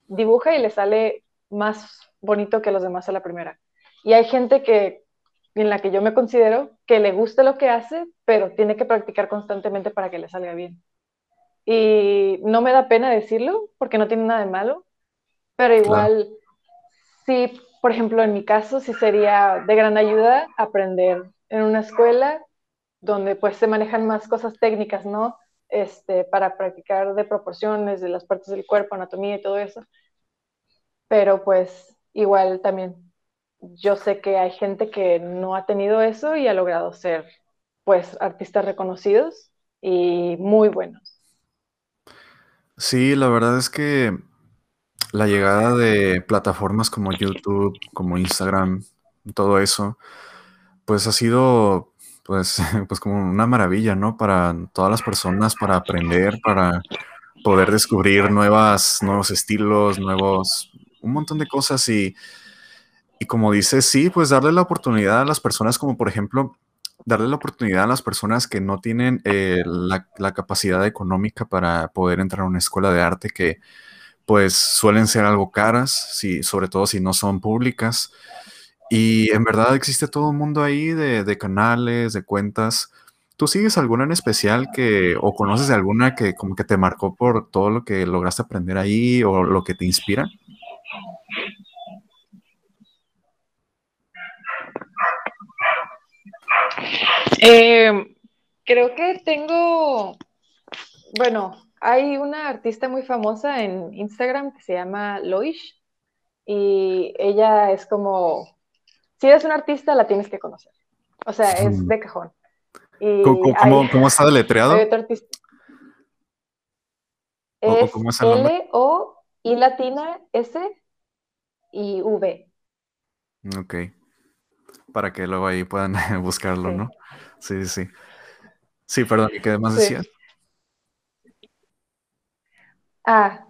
dibuja y le sale más bonito que los demás a la primera. Y hay gente que, en la que yo me considero, que le gusta lo que hace, pero tiene que practicar constantemente para que le salga bien. Y no me da pena decirlo, porque no tiene nada de malo, pero igual, sí, por ejemplo, en mi caso, sí sería de gran ayuda aprender en una escuela donde pues se manejan más cosas técnicas, ¿no? Este, para practicar de proporciones, de las partes del cuerpo, anatomía y todo eso. Pero pues igual también yo sé que hay gente que no ha tenido eso y ha logrado ser, pues, artistas reconocidos y muy buenos. Sí, la verdad es que la llegada de plataformas como YouTube, como Instagram, todo eso, pues ha sido pues, *laughs* pues como una maravilla, ¿no? Para todas las personas, para aprender, para poder descubrir nuevas, nuevos estilos, nuevos, un montón de cosas y, y como dices, sí, pues darle la oportunidad a las personas como por ejemplo, darle la oportunidad a las personas que no tienen eh, la, capacidad económica para poder entrar a una escuela de arte que pues suelen ser algo caras, si, sobre todo si no son públicas. Y en verdad existe todo un mundo ahí de, de canales, de cuentas. ¿Tú sigues alguna en especial que, o conoces alguna que como que te marcó por todo lo que lograste aprender ahí o lo que te inspira? Eh, creo que tengo, bueno, hay una artista muy famosa en Instagram que se llama Loish y ella es como, si eres un artista la tienes que conocer, o sea, es de cajón. Y ¿Cómo, cómo, ¿Cómo, está deletreado? Es L-O I latina S y V. Ok. Para que luego ahí puedan *laughs* buscarlo, ¿no? Sí, sí. Sí, perdón, ¿y qué más sí. decías? Ah,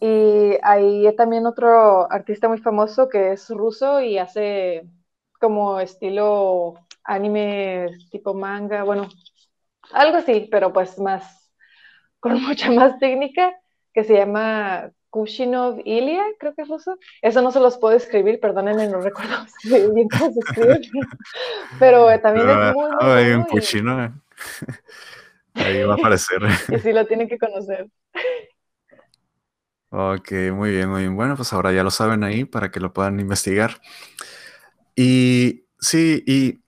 y hay también otro artista muy famoso que es ruso y hace como estilo anime tipo manga, bueno, algo así, pero pues más, *laughs* con mucha más técnica, que se llama Kushinov Ilya, creo que es ruso. Eso no se los puedo escribir, perdónenme, no recuerdo *laughs* bien cómo se escribe. Pero también es muy, muy Hay un Kushino. *laughs* Ahí va a aparecer. *laughs* y sí lo tienen que conocer. Ok, muy bien, muy bien. Bueno, pues ahora ya lo saben ahí para que lo puedan investigar. Y sí, y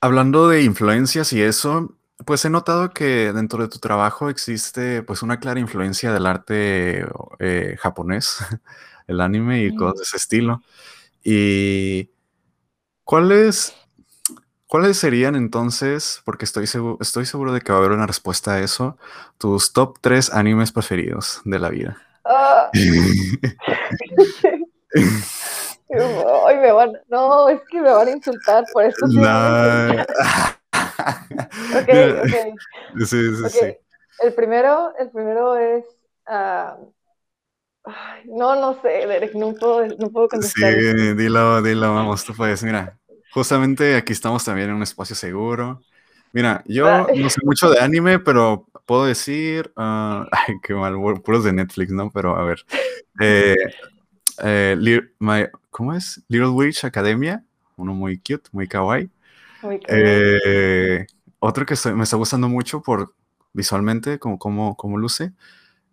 hablando de influencias y eso, pues he notado que dentro de tu trabajo existe pues una clara influencia del arte eh, japonés, *laughs* el anime y cosas de ese estilo. ¿Y cuáles, cuáles serían entonces, porque estoy seguro, estoy seguro de que va a haber una respuesta a eso, tus top tres animes preferidos de la vida? Ah. *laughs* *laughs* Ay, me van, no, es que me van a insultar por esto. No. *laughs* Sí, sí, okay. sí. El primero, el primero es. Uh, ay, no, no sé, Derek, no puedo, no puedo contestar. Sí, dilo, dilo, vamos, tú puedes. Mira, justamente aquí estamos también en un espacio seguro. Mira, yo no sé mucho de anime, pero puedo decir. Uh, *laughs* ay, qué mal, puros de Netflix, ¿no? Pero a ver. Eh, eh, my, ¿Cómo es? Little Witch Academia. Uno muy cute, muy kawaii. Eh, otro que me está gustando mucho por visualmente, como, como, como luce,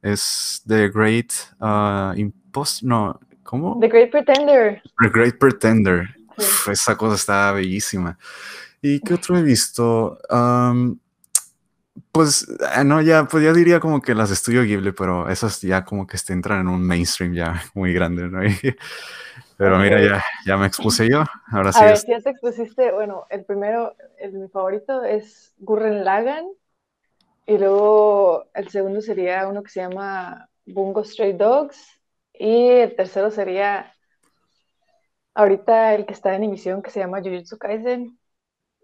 es The Great uh, Impost. No, ¿cómo? The Great Pretender. The Great Pretender. Sí. Uf, esa cosa está bellísima. ¿Y qué otro he visto? Um, pues, no, ya, pues ya diría como que las Estudio Ghibli, pero esas ya como que entran en un mainstream ya muy grande, ¿no? *laughs* Pero mira, ya, ya me expuse yo. Ahora sí. A ver, si ya te expusiste, bueno, el primero, el, mi favorito es Gurren Lagan. Y luego el segundo sería uno que se llama Bungo Stray Dogs. Y el tercero sería ahorita el que está en emisión que se llama Jujutsu Kaisen.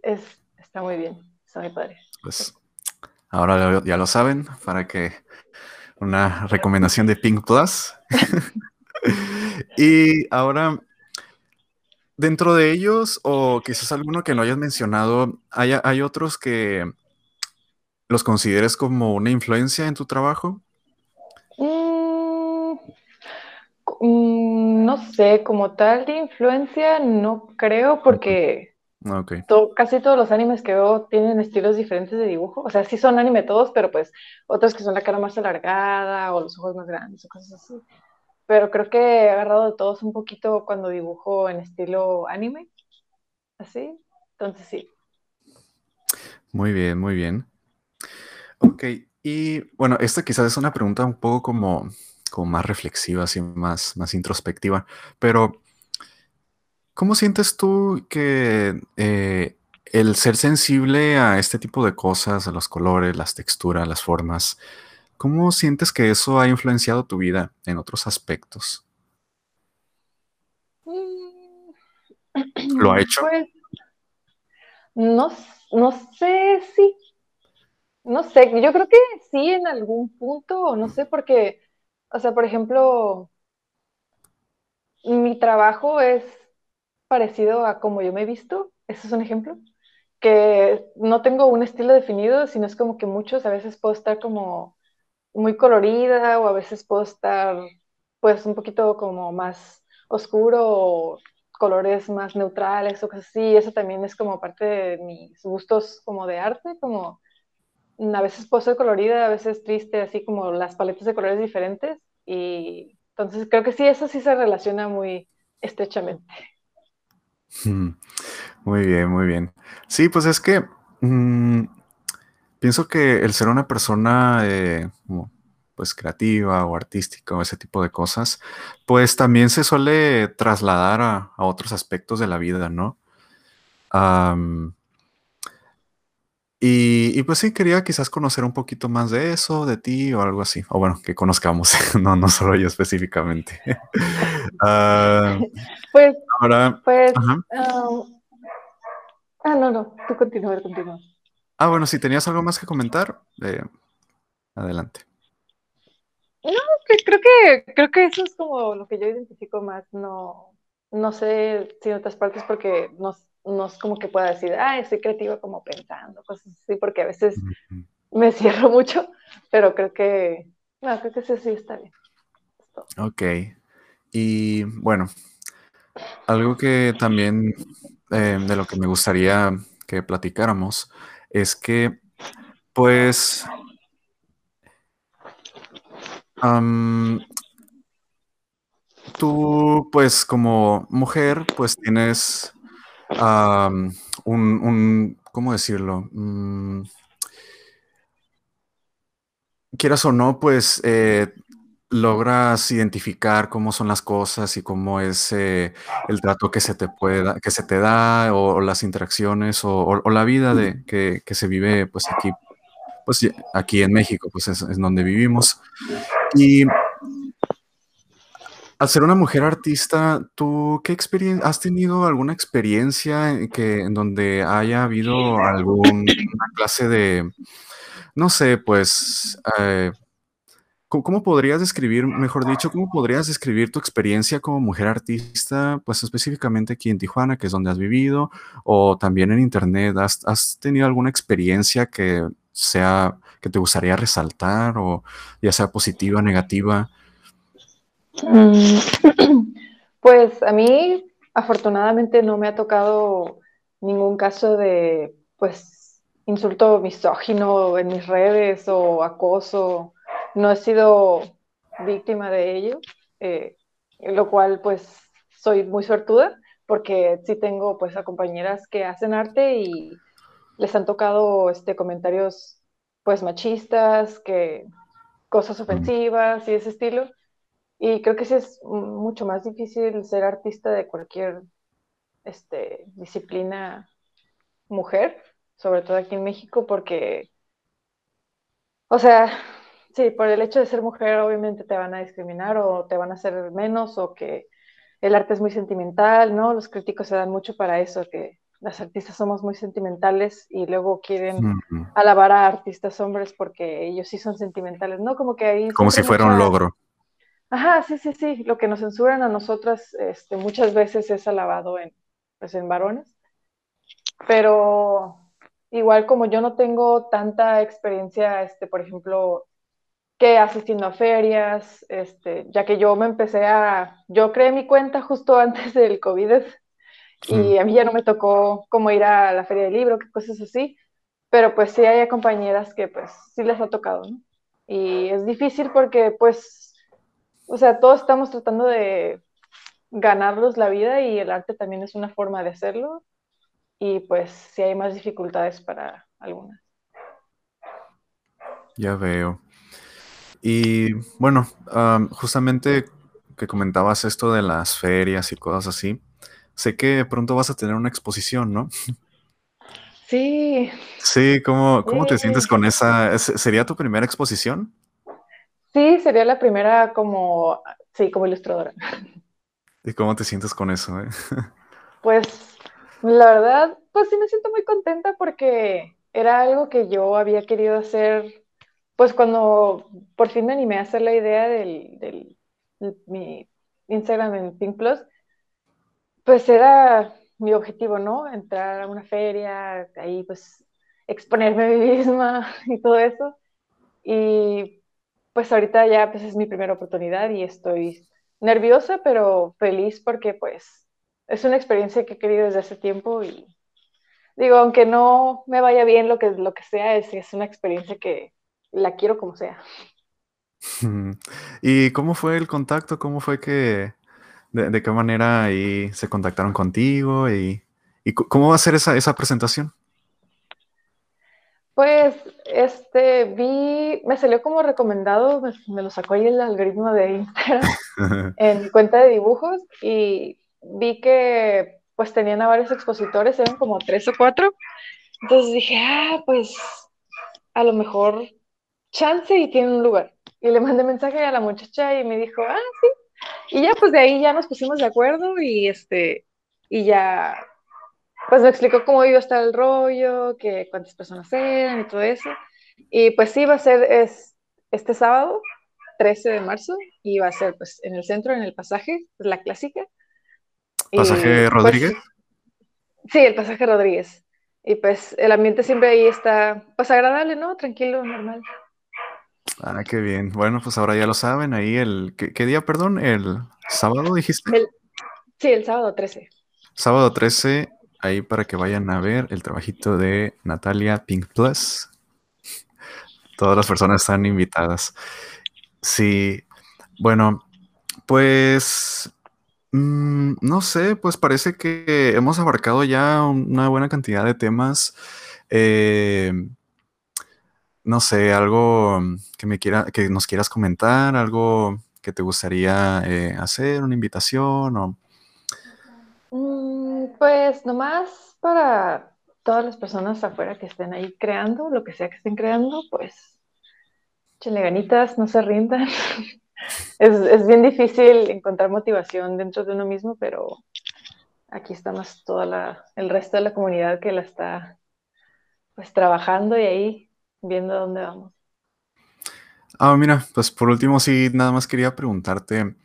Es, está muy bien, está muy padre. Pues ahora ya lo saben, para que una recomendación de Pink Plus. *laughs* y ahora, dentro de ellos, o quizás alguno que no hayas mencionado, ¿hay, hay otros que los consideres como una influencia en tu trabajo? Mm, mm, no sé, como tal de influencia, no creo, porque okay. to, casi todos los animes que veo tienen estilos diferentes de dibujo. O sea, sí son anime todos, pero pues otros que son la cara más alargada o los ojos más grandes o cosas así pero creo que he agarrado de todos un poquito cuando dibujo en estilo anime, así, entonces sí. Muy bien, muy bien. Ok, y bueno, esta quizás es una pregunta un poco como, como más reflexiva, así más, más introspectiva, pero ¿cómo sientes tú que eh, el ser sensible a este tipo de cosas, a los colores, las texturas, las formas, ¿cómo sientes que eso ha influenciado tu vida en otros aspectos? Mm. ¿Lo ha *clears throat* hecho? Pues, no, no sé si, no sé, yo creo que sí en algún punto, no sé, porque, o sea, por ejemplo, mi trabajo es parecido a como yo me he visto, ese es un ejemplo, que no tengo un estilo definido, sino es como que muchos, a veces puedo estar como muy colorida o a veces puedo estar pues un poquito como más oscuro colores más neutrales o cosas así, eso también es como parte de mis gustos como de arte, como a veces puedo ser colorida, a veces triste, así como las paletas de colores diferentes y entonces creo que sí, eso sí se relaciona muy estrechamente. *laughs* Muy bien, muy bien. Sí, pues es que mm, pienso que el ser una persona eh, pues creativa o artística o ese tipo de cosas, pues también se suele trasladar a, otros aspectos de la vida, ¿no? y, pues sí, quería quizás conocer un poquito más de eso, de ti o algo así. O bueno, que conozcamos, *laughs* no, no solo yo específicamente. *laughs* Ah, *laughs* pues, ahora, pues, ah, no, no, tú continúa, continúa. Ah, bueno, si tenías algo más que comentar, eh, adelante. No, creo que, creo que eso es como lo que yo identifico más. No, no sé si en otras partes porque no, no es como que pueda decir, ah, soy creativa como pensando, cosas así, porque a veces me *laughs* cierro mucho, pero creo que, no, creo que eso sí está bien. Ok. Y bueno, algo que también eh, de lo que me gustaría que platicáramos es que, pues, tú, pues, como mujer, pues tienes un, ¿cómo decirlo? Mm, quieras o no, pues eh, logras identificar cómo son las cosas y cómo es eh, el trato que se te pueda, que se te da, o, las interacciones, o, la vida de, que, se vive pues aquí, pues aquí en México, pues es, donde vivimos. Y al ser una mujer artista, ¿tú qué experiencia, has tenido alguna experiencia en, que, en donde haya habido alguna clase de, no sé, pues, eh, ¿Cómo podrías describir, mejor dicho, cómo podrías describir tu experiencia como mujer artista, pues específicamente aquí en Tijuana, que es donde has vivido, o también en Internet? ¿Has, tenido alguna experiencia que sea, que te gustaría resaltar, o ya sea positiva, negativa? Mm, *clears throat* pues a mí, afortunadamente, no me ha tocado ningún caso de, pues, insulto misógino en mis redes o acoso no he sido víctima de ello, eh, lo cual pues soy muy suertuda porque sí tengo pues a compañeras que hacen arte y les han tocado este, comentarios pues machistas, que cosas ofensivas y ese estilo. Y creo que sí es mucho más difícil ser artista de cualquier este, disciplina mujer, sobre todo aquí en México, porque, o sea, Sí, por el hecho de ser mujer obviamente te van a discriminar o te van a hacer menos o que el arte es muy sentimental, ¿no? Los críticos se dan mucho para eso, que las artistas somos muy sentimentales y luego quieren alabar a artistas hombres porque ellos sí son sentimentales, ¿no? Como que ahí... Como si fuera un logro. Ajá, sí, sí, sí. Lo que nos censuran a nosotras este, muchas veces es alabado en, pues, en varones. Pero igual como yo no tengo tanta experiencia, este, por ejemplo, que asistiendo a ferias, este, ya que yo me empecé a, yo creé mi cuenta justo antes del COVID y a mí ya no me tocó como ir a la feria del libro, cosas así, pero pues sí hay compañeras que pues sí les ha tocado, ¿no? Y es difícil porque pues, o sea, todos estamos tratando de ganarlos la vida y el arte también es una forma de hacerlo y pues sí hay más dificultades para algunas. Ya veo. Y bueno, justamente que comentabas esto de las ferias y cosas así, sé que pronto vas a tener una exposición, ¿no? Sí. Sí, ¿cómo, cómo te sientes con esa? ¿Sería tu primera exposición? Sí, sería la primera como, sí, como ilustradora. ¿Y cómo te sientes con eso? Eh? *laughs* Pues la verdad, pues sí me siento muy contenta porque era algo que yo había querido hacer, pues cuando por fin me animé a hacer la idea del, del mi Instagram en Pink Plus, pues era mi objetivo, ¿no? Entrar a una feria, ahí pues exponerme a mí misma *laughs* y todo eso. Y pues ahorita ya pues es mi primera oportunidad y estoy nerviosa, pero feliz porque pues es una experiencia que he querido desde hace tiempo y digo, aunque no me vaya bien lo que, lo que sea, es, es una experiencia que la quiero como sea. ¿Y cómo fue el contacto? ¿Cómo fue que, de, qué manera ahí se contactaron contigo? ¿Y, cómo va a ser esa, esa presentación? Pues, este, vi, me salió como recomendado, me, lo sacó ahí el algoritmo de Instagram *laughs* en mi cuenta de dibujos y vi que pues tenían a varios expositores, eran como tres o cuatro. Entonces dije, ah, pues a lo mejor chance y tiene un lugar. Y le mandé mensaje a la muchacha y me dijo, ah, sí. Y ya pues de ahí ya nos pusimos de acuerdo y este, y ya, pues me explicó cómo iba a estar el rollo, que cuántas personas eran y todo eso. Y pues sí, va a ser es, este sábado, 13 de marzo, y va a ser pues en el centro, en el pasaje, la clásica. ¿Pasaje pues, Rodríguez? sí, el pasaje Rodríguez. Y pues el ambiente siempre ahí está, pues agradable, ¿no? Tranquilo, normal. Ah, qué bien. Bueno, pues ahora ya lo saben, ahí el, ¿qué, día, perdón? ¿El sábado dijiste? sí, el sábado 13. Sábado 13, ahí para que vayan a ver el trabajito de Natalia Pink Plus. Todas las personas están invitadas. Sí, bueno, pues Mm, no sé, pues parece que hemos abarcado ya una buena cantidad de temas. Eh, no sé, algo que me quiera, que nos quieras comentar, algo que te gustaría eh, hacer, una invitación o. Mm, pues nomás para todas las personas afuera que estén ahí creando, lo que sea que estén creando, pues échenle ganitas, no se rindan. *laughs* es, es, bien difícil encontrar motivación dentro de uno mismo, pero aquí estamos toda la, el resto de la comunidad que la está pues trabajando y ahí viendo dónde vamos. Ah, mira, pues por último sí, nada más quería preguntarte,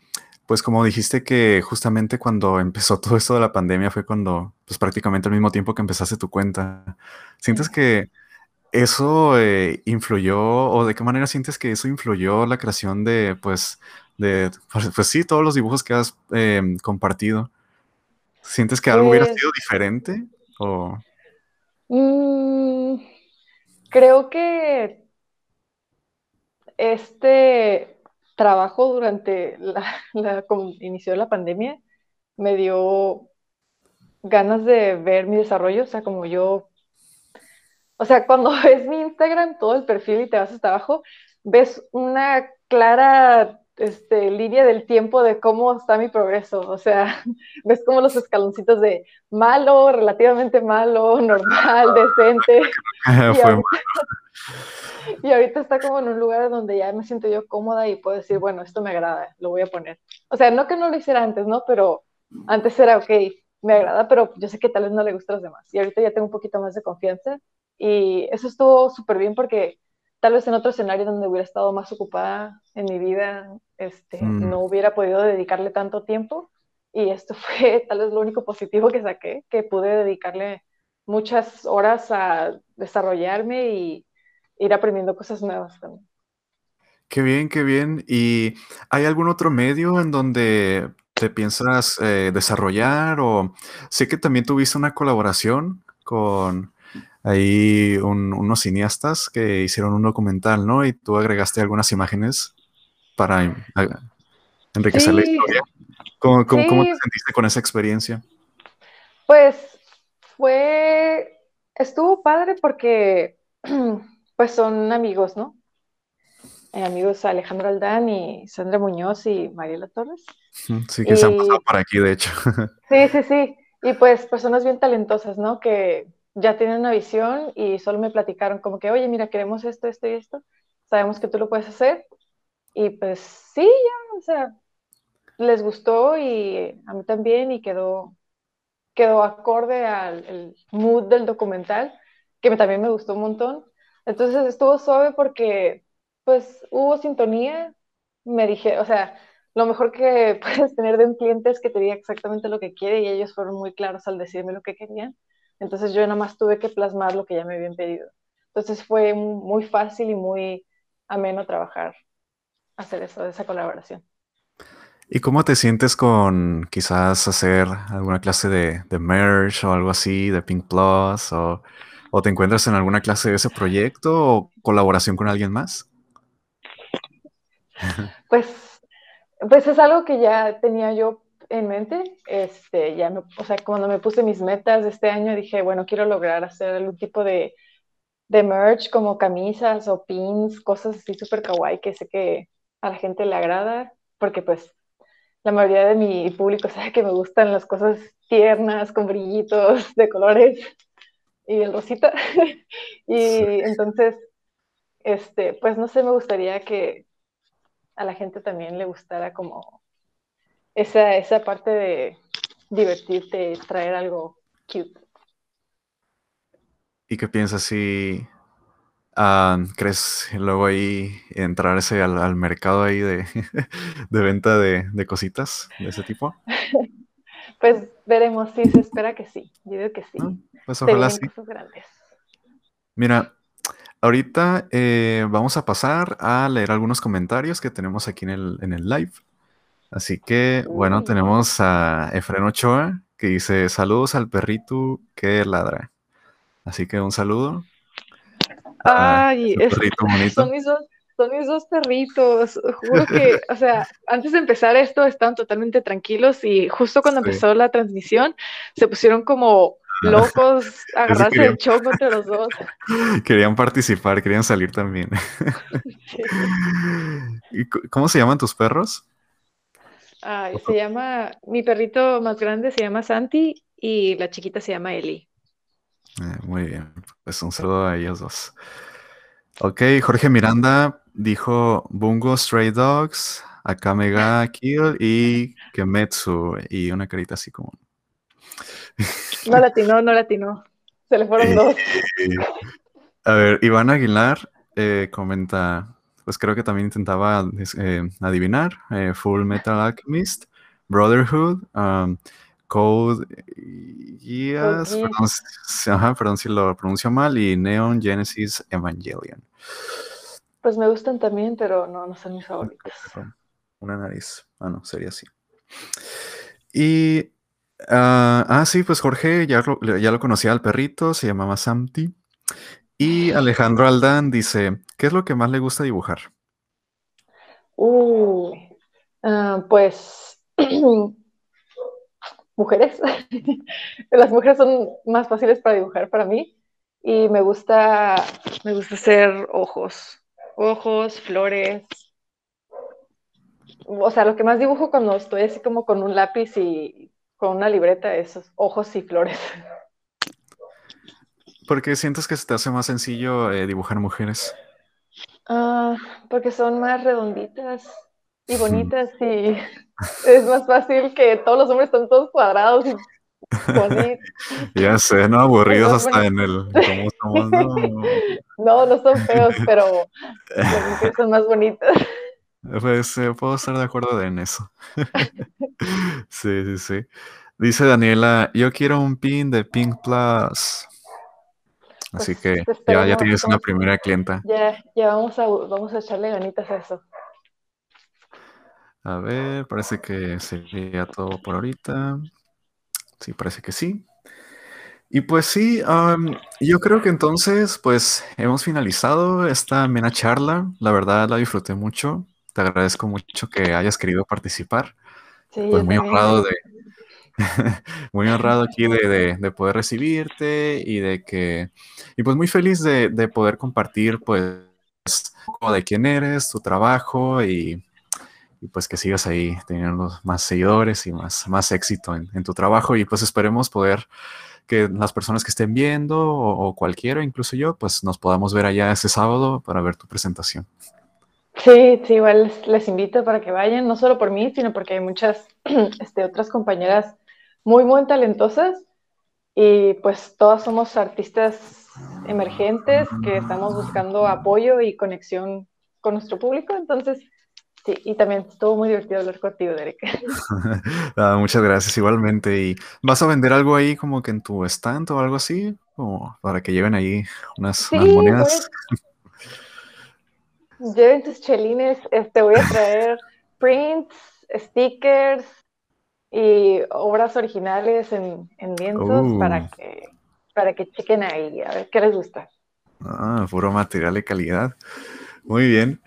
pues como dijiste que justamente cuando empezó todo esto de la pandemia fue cuando, pues prácticamente al mismo tiempo que empezaste tu cuenta, ¿sientes que eso eh, influyó o de qué manera sientes que eso influyó la creación de, pues, de, pues, pues sí, todos los dibujos que has em, compartido? ¿Sientes que algo hubiera pues sido diferente? O... Mm, creo que este trabajo durante la, *laughs* la inició la pandemia me dio ganas de ver mi desarrollo, o sea, como yo o sea, cuando *laughs* ves mi Instagram, todo el perfil y te vas hasta abajo, ves una clara este, línea del tiempo de cómo está mi progreso. O sea, *laughs* ves como los escaloncitos de malo, relativamente malo, *laughs* normal, decente. *laughs* y, ahorita, y ahorita está como en un lugar donde ya me siento yo cómoda y puedo decir, bueno, esto me agrada, lo voy a poner. O sea, no que no lo hiciera antes, ¿no? Pero antes era, ok, me agrada, pero yo sé que tal vez no le gusta a los demás. Y ahorita ya tengo un poquito más de confianza y eso estuvo súper bien porque tal vez en otro escenario donde hubiera estado más ocupada en mi vida, este, mm. no hubiera podido dedicarle tanto tiempo. Y esto *laughs* fue tal vez lo único positivo que saqué, que pude dedicarle muchas horas a desarrollarme y ir aprendiendo cosas nuevas también. Qué bien, qué bien. ¿Y hay algún otro medio en donde te piensas eh, desarrollar? O sé que también tuviste una colaboración con hay unos cineastas que hicieron un documental, ¿no? Y tú agregaste algunas imágenes para enriquecer la historia. ¿Cómo, te sentiste con esa experiencia? Pues fue, estuvo padre porque *clears throat* pues son amigos, ¿no? Eh, amigos Alejandro Aldán y Sandra Muñoz y Mariela Torres. Sí, que se han pasado por aquí, de hecho. *laughs* Sí, sí, sí. Y pues personas bien talentosas, ¿no? Que ya tienen una visión y solo me platicaron como que, oye, mira, queremos esto, esto y esto, sabemos que tú lo puedes hacer. Y pues sí, ya, o sea, les gustó y a mí también y quedó, quedó acorde al mood del documental, que también me gustó un montón. Entonces estuvo suave porque pues hubo sintonía, me dije, o sea, lo mejor que *laughs* puedes tener de un cliente es que te diga exactamente lo que quiere y ellos fueron muy claros al decirme lo que querían. Entonces yo nada más tuve que plasmar lo que ya me habían pedido. Entonces fue muy fácil y muy ameno trabajar, hacer eso, esa colaboración. ¿Y cómo te sientes con quizás hacer alguna clase de, de merge o algo así, de Pink Plus? O, ¿O te encuentras en alguna clase de ese proyecto o colaboración con alguien más? *laughs* Pues, pues es algo que ya tenía yo en mente. Este, ya o sea, cuando me puse mis metas de este año, dije, bueno, quiero lograr hacer algún tipo de, de merch como camisas o pins, cosas así súper kawaii que sé que a la gente le agrada, porque pues la mayoría de mi público *laughs* sabe que me gustan las cosas tiernas, con brillitos de colores y el rosita. *laughs* y entonces, este, pues no sé, me gustaría que a la gente también le gustara como esa, esa parte de divertirte, traer algo cute. ¿Y qué piensas si ah, crees luego ahí entrarse al, al mercado ahí de, *laughs* de venta de, de, cositas de ese tipo? *laughs* pues veremos, sí, se espera que sí, yo digo que sí. Ah, pues ojalá sí. Mira, ahorita eh, vamos a pasar a leer algunos comentarios que tenemos aquí en el, en el live. Así que, bueno, tenemos a Efren Ochoa que dice saludos al perrito que ladra. Así que un saludo. Ay, *laughs* son mis, dos, son mis dos perritos. Juro que, *laughs* o sea, antes de empezar esto estaban totalmente tranquilos y justo cuando empezó la transmisión se pusieron como ah. locos *laughs* a agarrarse el choco entre los dos. Querían participar, querían salir también. ¿Cómo se llaman tus perros? se llama, mi perrito más grande se llama Santi y la chiquita se llama Eli. Eh, muy bien, pues un saludo a ellos dos. Ok, Jorge Miranda dijo Bungo Stray Dogs, Akamega Kill y Kemetsu y una carita así como... *laughs* No latino, no latino. Se le fueron dos. A ver, Iván Aguilar eh, comenta, pues creo que también intentaba eh, adivinar. Eh, Full Metal Alchemist, Brotherhood, um, Code Geass, perdón, si lo pronuncio mal, y Neon Genesis Evangelion. Pues me gustan también, pero no, no son mis favoritos. Una nariz. Ah, no, sería así. Y. ah, ah sí, pues Jorge ya lo, ya lo conocía al perrito, se llamaba Samti. Y Alejandro Aldán dice: ¿Qué es lo que más le gusta dibujar? Uh, pues *clears throat* mujeres. *laughs* Las mujeres son más fáciles para dibujar para mí y me gusta, me gusta hacer ojos, ojos, flores. O sea, lo que más dibujo cuando estoy así como con un lápiz y con una libreta es ojos y flores. *laughs* ¿Por qué sientes que se te hace más sencillo eh, dibujar mujeres? Ah, porque son más redonditas y bonitas y es más fácil que todos los hombres están todos cuadrados y. Ya sé, ¿no? Aburridos hasta en el... ¿cómo *laughs* no? no, son feos, *laughs* pero son más bonitas. Pues eh, puedo estar de acuerdo en eso. *laughs* sí, sí, sí. Dice Daniela, yo quiero un pin de Pink Plus. Así pues, que ya, ya tienes una primera clienta. Ya, ya vamos a, vamos a echarle ganitas a eso. A ver, parece que sería todo por ahorita. Sí, parece que sí. Y pues sí, yo creo que entonces, pues hemos finalizado esta mena charla. La verdad la disfruté mucho. Te agradezco mucho que hayas querido participar. Sí, pues muy honrado de, *laughs* muy honrado aquí de, de, poder recibirte y de que, y pues muy feliz de, de poder compartir pues de quién eres, tu trabajo y, y pues que sigas ahí teniendo más seguidores y más, más éxito en, tu trabajo. Y pues esperemos poder que las personas que estén viendo o, cualquiera, incluso yo, pues nos podamos ver allá ese sábado para ver tu presentación. Sí, sí, igual les, invito para que vayan, no solo por mí, sino porque hay muchas *clears throat* este, otras compañeras muy, muy talentosas. Y pues todas somos artistas emergentes que estamos buscando apoyo y conexión con nuestro público, entonces Sí, y también estuvo muy divertido hablar contigo, Derek. *laughs* *laughs* Ah, muchas gracias, igualmente. ¿Y vas a vender algo ahí como que en tu stand o algo así? O para que lleven ahí unas, monedas. *laughs* Lleven tus chelines, este, voy a traer prints, stickers y obras originales en, en lienzos para uh. que para que chequen ahí, a ver qué les gusta. Ah, puro material de calidad. Muy bien.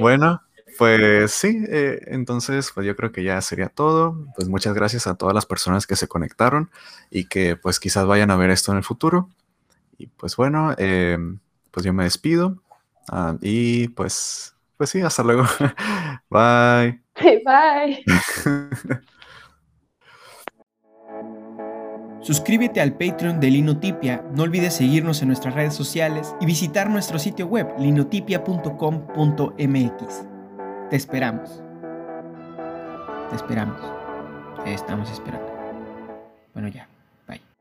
Bueno, pues sí, eh, entonces pues yo creo que ya sería todo. Pues muchas gracias a todas las personas que se conectaron y que pues quizás vayan a ver esto en el futuro. Y pues bueno, em, pues yo me despido ah, y pues, pues sí, hasta luego. *laughs* bye. *laughs* Bye. *laughs* Suscríbete al Patreon de Linotipia, no olvides seguirnos en nuestras redes sociales y visitar nuestro sitio web linotipia.com.mx. Te esperamos. Te esperamos. Te estamos esperando. Bueno, ya.